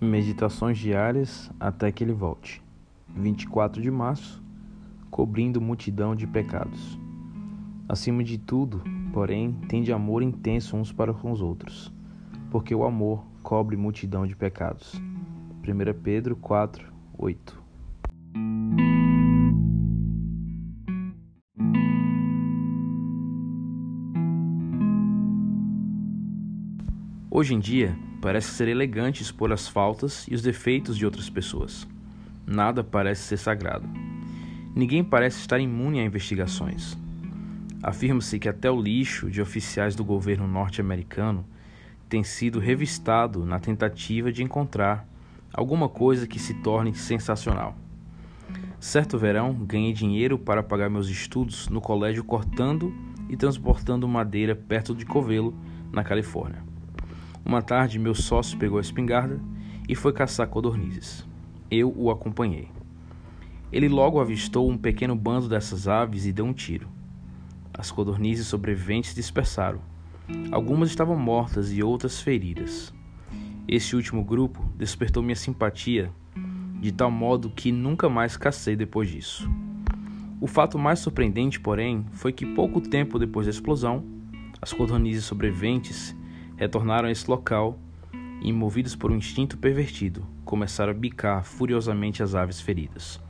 Meditações diárias até que ele volte. 24 de março, cobrindo multidão de pecados. Acima de tudo, porém, tende amor intenso uns para com os outros, porque o amor cobre multidão de pecados. 1 Pedro 4, 8. Hoje em dia, parece ser elegante expor as faltas e os defeitos de outras pessoas. Nada parece ser sagrado. Ninguém parece estar imune a investigações. Afirma-se que até o lixo de oficiais do governo norte-americano tem sido revistado na tentativa de encontrar alguma coisa que se torne sensacional. Certo verão, ganhei dinheiro para pagar meus estudos no colégio cortando e transportando madeira perto de Covelo, na Califórnia. Uma tarde, meu sócio pegou a espingarda e foi caçar codornizes. Eu o acompanhei. Ele logo avistou um pequeno bando dessas aves e deu um tiro. As codornizes sobreviventes dispersaram. Algumas estavam mortas e outras feridas. Esse último grupo despertou minha simpatia de tal modo que nunca mais cacei depois disso. O fato mais surpreendente, porém, foi que pouco tempo depois da explosão, as codornizes sobreviventes retornaram a esse local e, movidos por um instinto pervertido, começaram a bicar furiosamente as aves feridas.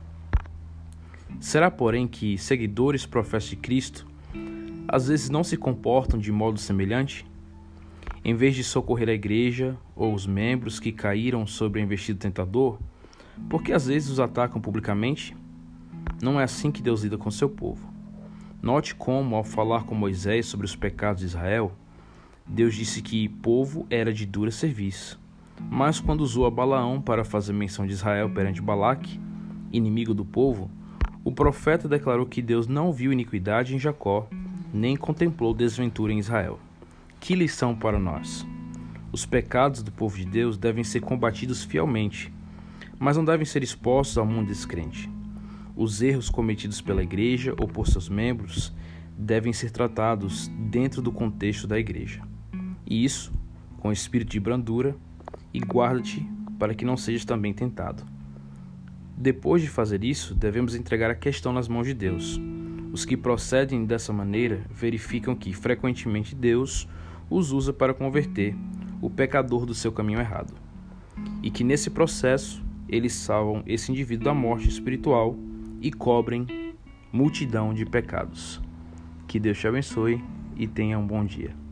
Será, porém, que seguidores professos de Cristo às vezes não se comportam de modo semelhante? Em vez de socorrer a igreja ou os membros que caíram sobre o investido tentador, por que às vezes os atacam publicamente? Não é assim que Deus lida com seu povo. Note como, ao falar com Moisés sobre os pecados de Israel, Deus disse que povo era de dura serviço. Mas quando usou a Balaão para fazer menção de Israel perante Balaque, inimigo do povo, o profeta declarou que Deus não viu iniquidade em Jacó, nem contemplou desventura em Israel. Que lição para nós! Os pecados do povo de Deus devem ser combatidos fielmente, mas não devem ser expostos ao mundo descrente. Os erros cometidos pela igreja ou por seus membros devem ser tratados dentro do contexto da igreja e isso com espírito de brandura, e guarda-te para que não sejas também tentado. Depois de fazer isso, devemos entregar a questão nas mãos de Deus. Os que procedem dessa maneira verificam que, frequentemente, Deus os usa para converter o pecador do seu caminho errado. E que nesse processo eles salvam esse indivíduo da morte espiritual e cobrem multidão de pecados. Que Deus te abençoe e tenha um bom dia.